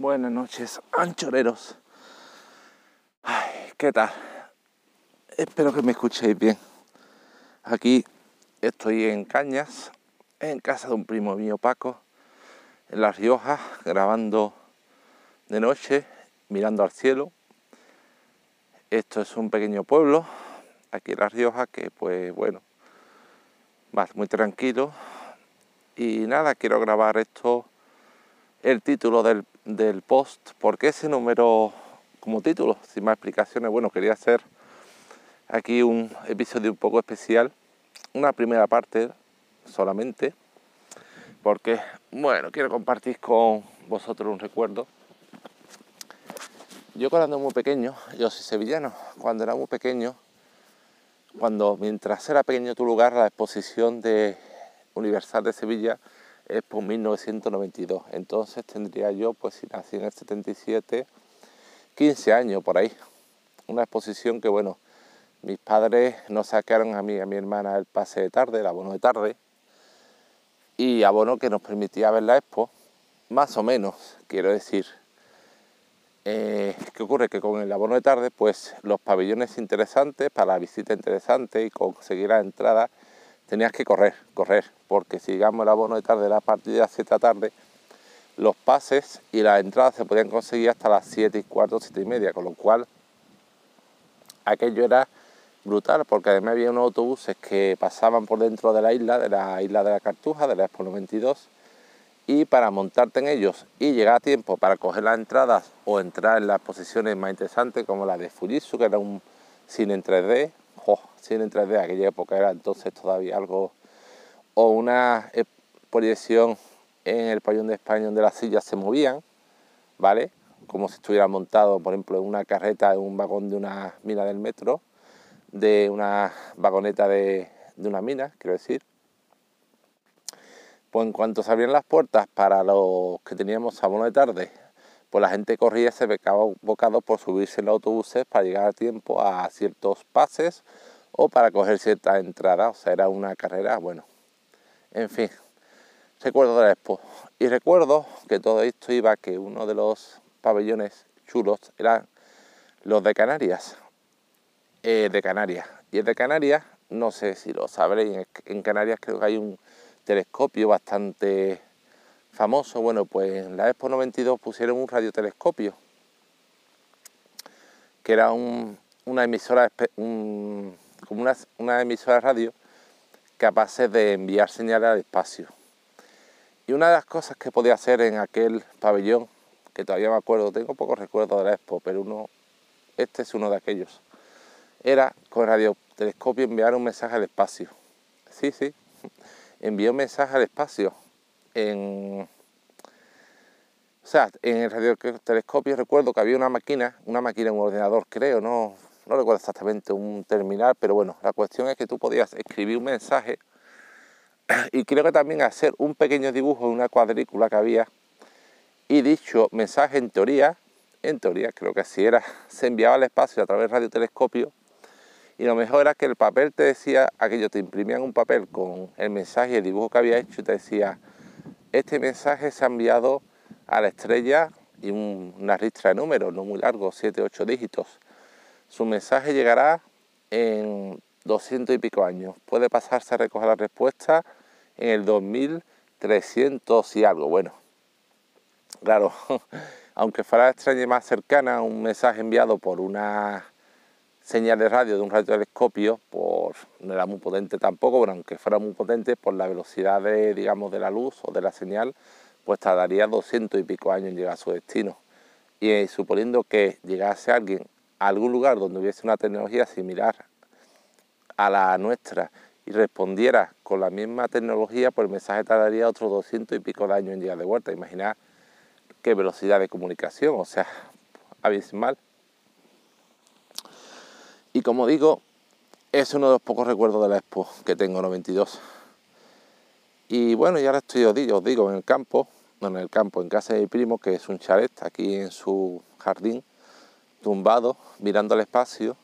Buenas noches, anchoreros. Ay, ¿qué tal? Espero que me escuchéis bien. Aquí estoy en Cañas, en casa de un primo mío Paco, en La Rioja, grabando de noche, mirando al cielo. Esto es un pequeño pueblo, aquí en La Rioja, que pues bueno, va muy tranquilo. Y nada, quiero grabar esto, el título del del post, ¿por qué ese número como título? Sin más explicaciones, bueno, quería hacer aquí un episodio un poco especial, una primera parte solamente, porque, bueno, quiero compartir con vosotros un recuerdo. Yo cuando era muy pequeño, yo soy sevillano, cuando era muy pequeño, cuando mientras era pequeño tu lugar, la exposición de Universal de Sevilla, es por 1992. Entonces tendría yo, pues si nací en el 77, 15 años por ahí. Una exposición que, bueno, mis padres nos sacaron a mí y a mi hermana el pase de tarde, el abono de tarde, y abono que nos permitía ver la expo, más o menos, quiero decir. Eh, ¿Qué ocurre? Que con el abono de tarde, pues los pabellones interesantes, para la visita interesante y conseguir la entrada, tenías que correr, correr, porque si digamos el abono de tarde a de las 7 de la tarde, los pases y las entradas se podían conseguir hasta las 7 y cuarto, 7 y media, con lo cual aquello era brutal, porque además había unos autobuses que pasaban por dentro de la isla, de la isla de la Cartuja, de la Expo 92, y para montarte en ellos y llegar a tiempo para coger las entradas o entrar en las posiciones más interesantes como la de Fujitsu, que era un cine en 3D, oh, cine en 3D, aquella época era entonces todavía algo, o una proyección en el pabellón de España donde las sillas se movían, ¿vale? Como si estuviera montado, por ejemplo, en una carreta, en un vagón de una mina del metro, de una vagoneta de, de una mina, quiero decir. Pues en cuanto se abrían las puertas para los que teníamos abono de tarde pues la gente corría se becaba bocado por subirse en los autobuses para llegar a tiempo a ciertos pases o para coger ciertas entradas, o sea, era una carrera, bueno, en fin, recuerdo de la expo. Y recuerdo que todo esto iba que uno de los pabellones chulos eran los de Canarias, eh, de Canarias. Y el de Canarias, no sé si lo sabréis, en Canarias creo que hay un telescopio bastante famoso, bueno, pues en la Expo 92 pusieron un radiotelescopio, que era una emisora, como una, radio capaces de enviar señales al espacio. Y una de las cosas que podía hacer en aquel pabellón, que todavía me acuerdo, tengo pocos recuerdos de la Expo, pero uno, este es uno de aquellos, era con el radiotelescopio enviar un mensaje al espacio. Sí, sí, envió un mensaje al espacio en, o sea, en el radiotelescopio recuerdo que había una máquina, una máquina, un ordenador creo, no, no recuerdo exactamente un terminal, pero bueno, la cuestión es que tú podías escribir un mensaje y creo que también hacer un pequeño dibujo en una cuadrícula que había y dicho mensaje en teoría, en teoría creo que así era, se enviaba al espacio a través del radiotelescopio y lo mejor era que el papel te decía, aquello te imprimían un papel con el mensaje y el dibujo que había hecho y te decía, este mensaje se ha enviado a la estrella y una ristra de números, no muy largo, 7, 8 dígitos. Su mensaje llegará en 200 y pico años. Puede pasarse a recoger la respuesta en el 2300 y algo. Bueno, claro, aunque fuera la estrella más cercana, un mensaje enviado por una señal de radio de un radiotelescopio, por, no era muy potente tampoco, pero aunque fuera muy potente, por la velocidad de, digamos, de la luz o de la señal, pues tardaría 200 y pico años en llegar a su destino. Y eh, suponiendo que llegase alguien a algún lugar donde hubiese una tecnología similar a la nuestra y respondiera con la misma tecnología, pues el mensaje tardaría otros 200 y pico de años en llegar de vuelta. Imaginad qué velocidad de comunicación, o sea, abismal. Y como digo, es uno de los pocos recuerdos de la Expo que tengo 92. Y bueno, ya ahora estoy, os digo, os digo, en el campo, no en el campo, en casa de mi primo, que es un chalet aquí en su jardín, tumbado, mirando al espacio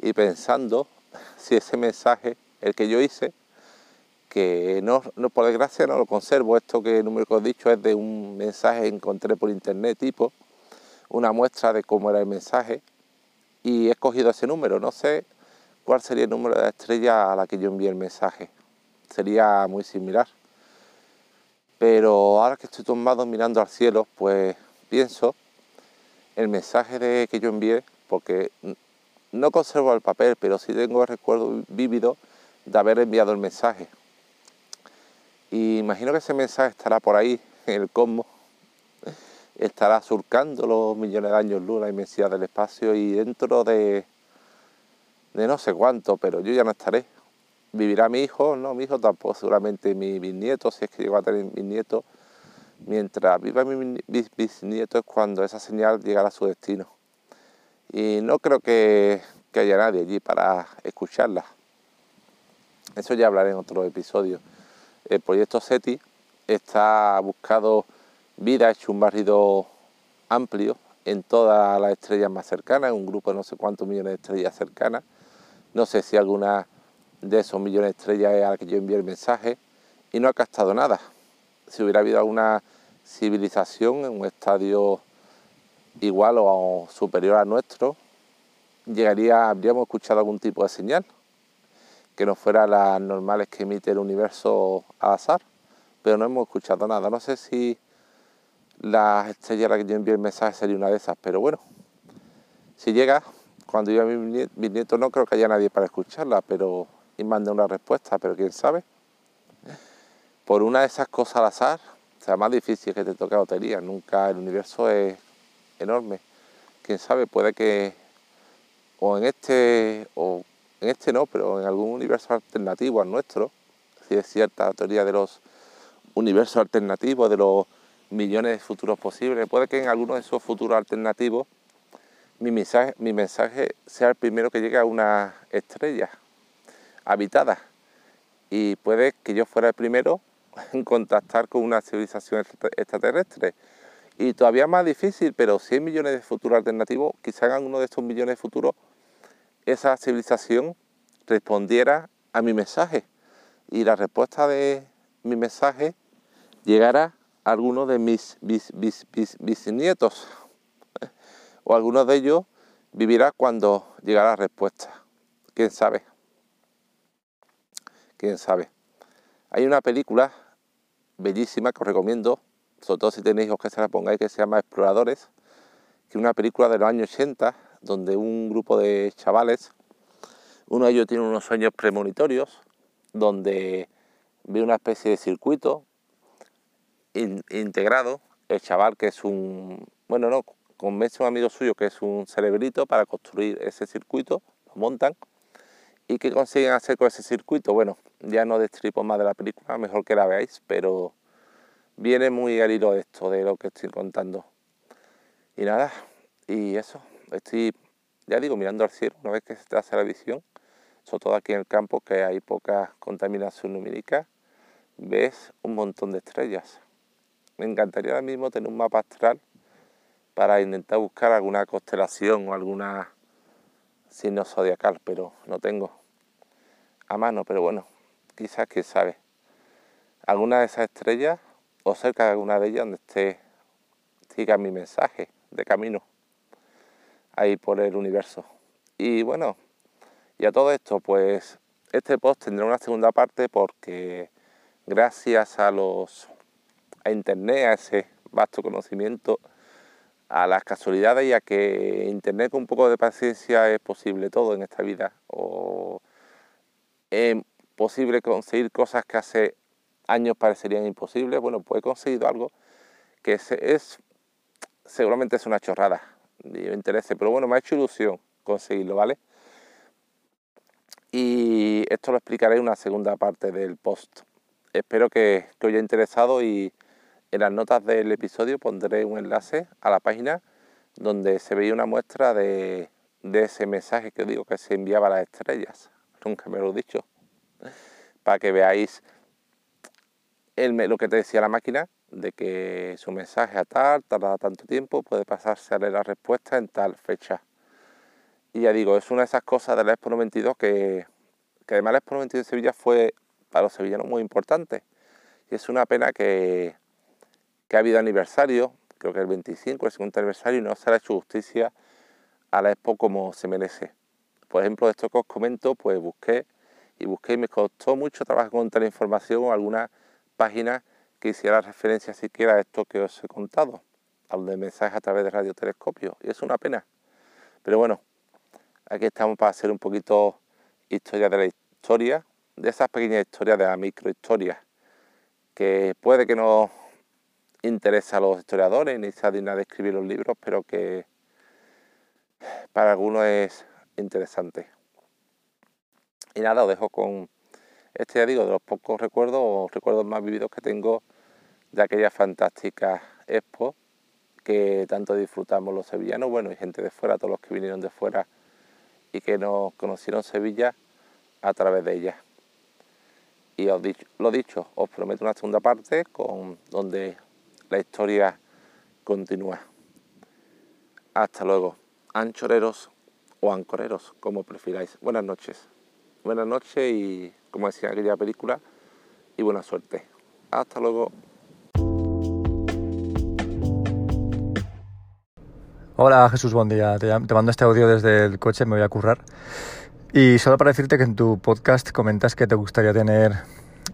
y pensando si ese mensaje, el que yo hice, que no, no, por desgracia no lo conservo. Esto que número que os he dicho es de un mensaje que encontré por internet tipo, una muestra de cómo era el mensaje y he escogido ese número. No sé cuál sería el número de la estrella a la que yo envié el mensaje. Sería muy similar. Pero ahora que estoy tomado mirando al cielo, pues pienso el mensaje de, que yo envié, porque no conservo el papel, pero sí tengo el recuerdo vívido de haber enviado el mensaje. Y imagino que ese mensaje estará por ahí, en el cosmos, estará surcando los millones de años luz, la inmensidad del espacio y dentro de, de no sé cuánto, pero yo ya no estaré. Vivirá mi hijo, no, mi hijo tampoco, seguramente mi bisnieto, si es que llego a tener bisnieto. Mientras viva mi bisnieto es cuando esa señal llegará a su destino. Y no creo que, que haya nadie allí para escucharla. Eso ya hablaré en otro episodio. El proyecto SETI está buscado vida, hecho un barrido amplio en todas las estrellas más cercanas, un grupo de no sé cuántos millones de estrellas cercanas. No sé si alguna de esos millones de estrellas es a la que yo envié el mensaje y no ha captado nada. Si hubiera habido alguna civilización en un estadio igual o superior a nuestro, llegaría, habríamos escuchado algún tipo de señal que no fuera las normales que emite el universo al azar, pero no hemos escuchado nada. No sé si la estrella a la que yo envié el mensaje sería una de esas, pero bueno, si llega, cuando llegue mi nieto no creo que haya nadie para escucharla, pero y mande una respuesta, pero quién sabe. Por una de esas cosas al azar, sea más difícil que te toque la lotería, nunca el universo es enorme. Quién sabe, puede que o en este o en este no, pero en algún universo alternativo al nuestro, si es cierta la teoría de los universos alternativos, de los millones de futuros posibles, puede que en alguno de esos futuros alternativos mi mensaje, mi mensaje sea el primero que llegue a una estrella habitada. Y puede que yo fuera el primero en contactar con una civilización extraterrestre. Y todavía más difícil, pero 100 millones de futuros alternativos, quizá en alguno de estos millones de futuros esa civilización respondiera a mi mensaje. Y la respuesta de mi mensaje llegara a alguno de mis bisnietos o alguno de ellos vivirá cuando llegara la respuesta. ¿Quién sabe? ¿Quién sabe? Hay una película bellísima que os recomiendo, sobre todo si tenéis hijos que se la pongáis, que se llama Exploradores, que es una película de los años 80 donde un grupo de chavales, uno de ellos tiene unos sueños premonitorios, donde ve una especie de circuito integrado, el chaval que es un, bueno, no, convence a un amigo suyo que es un cerebrito para construir ese circuito, lo montan, y qué consiguen hacer con ese circuito, bueno, ya no destripo más de la película, mejor que la veáis, pero viene muy al hilo esto de lo que estoy contando. Y nada, y eso, estoy, ya digo, mirando al cielo una vez que se hace la visión, sobre todo aquí en el campo que hay poca contaminación lumínica, ves un montón de estrellas. Me encantaría ahora mismo tener un mapa astral para intentar buscar alguna constelación o alguna signo zodiacal, pero no tengo a mano, pero bueno, quizás quién sabe. Alguna de esas estrellas o cerca de alguna de ellas donde esté siga mi mensaje de camino ahí por el universo. Y bueno, y a todo esto, pues este post tendrá una segunda parte porque gracias a los a internet, a ese vasto conocimiento, a las casualidades y a que internet con un poco de paciencia es posible todo en esta vida. O es posible conseguir cosas que hace años parecerían imposibles. Bueno, pues he conseguido algo que es, seguramente es una chorrada, me interese, pero bueno, me ha hecho ilusión conseguirlo, ¿vale? Y esto lo explicaré en una segunda parte del post. Espero que, os haya interesado y en las notas del episodio pondré un enlace a la página donde se veía una muestra de, ese mensaje que digo que se enviaba a las estrellas. Nunca me lo he dicho. Para que veáis lo que te decía la máquina de que su mensaje a tal tarda tanto tiempo, puede pasarse a leer la respuesta en tal fecha. Y ya digo, es una de esas cosas de la Expo 92 que, que además la Expo 92 de Sevilla fue para los sevillanos muy importante. Y es una pena que, que ha habido aniversario, creo que el 25, el segundo aniversario, y no se le ha hecho justicia a la Expo como se merece. Por ejemplo, esto que os comento, pues busqué y busqué y me costó mucho trabajo encontrar información o alguna página que hiciera referencia siquiera a esto que os he contado, al de mensajes a través de radiotelescopio. Y es una pena. Pero bueno, aquí estamos para hacer un poquito historia de la historia, de esas pequeñas historias, de la microhistoria, que puede que no interese a los historiadores ni sea digna de escribir los libros, pero que para algunos es interesante. Y nada, os dejo con este, ya digo, de los pocos recuerdos o recuerdos más vividos que tengo de aquella fantástica expo que tanto disfrutamos los sevillanos, bueno, y gente de fuera, todos los que vinieron de fuera y que nos conocieron Sevilla a través de ella. Y os dicho, lo dicho, os prometo una segunda parte con donde la historia continúa. Hasta luego, anchoreros o ancoreros, como prefiráis. Buenas noches. Buenas noches y, como decía aquella película, y buena suerte. Hasta luego. Hola Jesús, buen día. Te, mando este audio desde el coche, me voy a currar. Y solo para decirte que en tu podcast comentas que te gustaría tener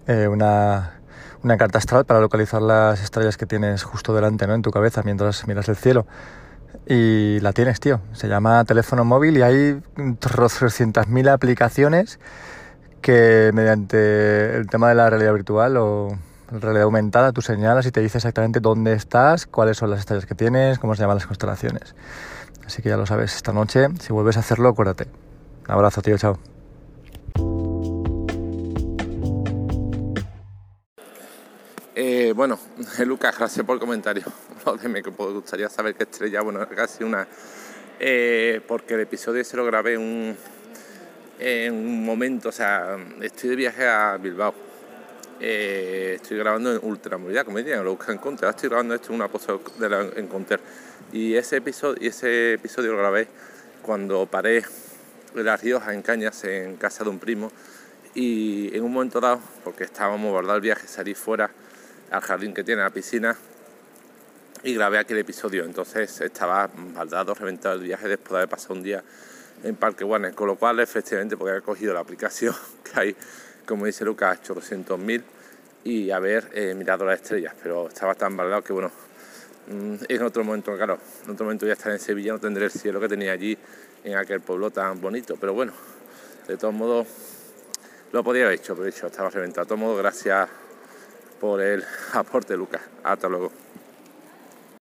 eh, una, una, carta astral para localizar las estrellas que tienes justo delante, ¿no? En tu cabeza mientras miras el cielo. Y la tienes, tío. Se llama teléfono móvil y hay 300.000 aplicaciones que mediante el tema de la realidad virtual o realidad aumentada, tú señalas y te dice exactamente dónde estás, cuáles son las estrellas que tienes, cómo se llaman las constelaciones. Así que ya lo sabes, esta noche, si vuelves a hacerlo, acuérdate. Un abrazo, tío, chao. Eh, bueno, Lucas, gracias por el comentario. me gustaría saber qué estrella, bueno, casi una. Eh, porque el episodio se lo grabé un, en un momento, o sea, estoy de viaje a Bilbao eh, estoy grabando en Ultramovilidad, como dirían, lo buscan en estoy grabando esto en una posta de la Encounter. Y ese episodio, y ese episodio lo grabé cuando paré en La Rioja, en Cañas, en casa de un primo. Y en un momento dado, porque estábamos guardando el viaje, salí fuera al jardín que tiene la piscina y grabé aquel episodio. Entonces estaba baldado, reventado el viaje después de haber pasado un día en Parque Warner, con lo cual efectivamente porque había cogido la aplicación que hay como dice Lucas, 800.000 y haber eh, mirado las estrellas, pero estaba tan baldado que bueno, mm, en otro momento, claro, en otro momento ya estar en Sevilla no tendré el cielo que tenía allí en aquel pueblo tan bonito, pero bueno, de todos modos lo podía haber hecho, pero hecho, estaba reventado. De todos modos, gracias por el aporte, Lucas. Hasta luego.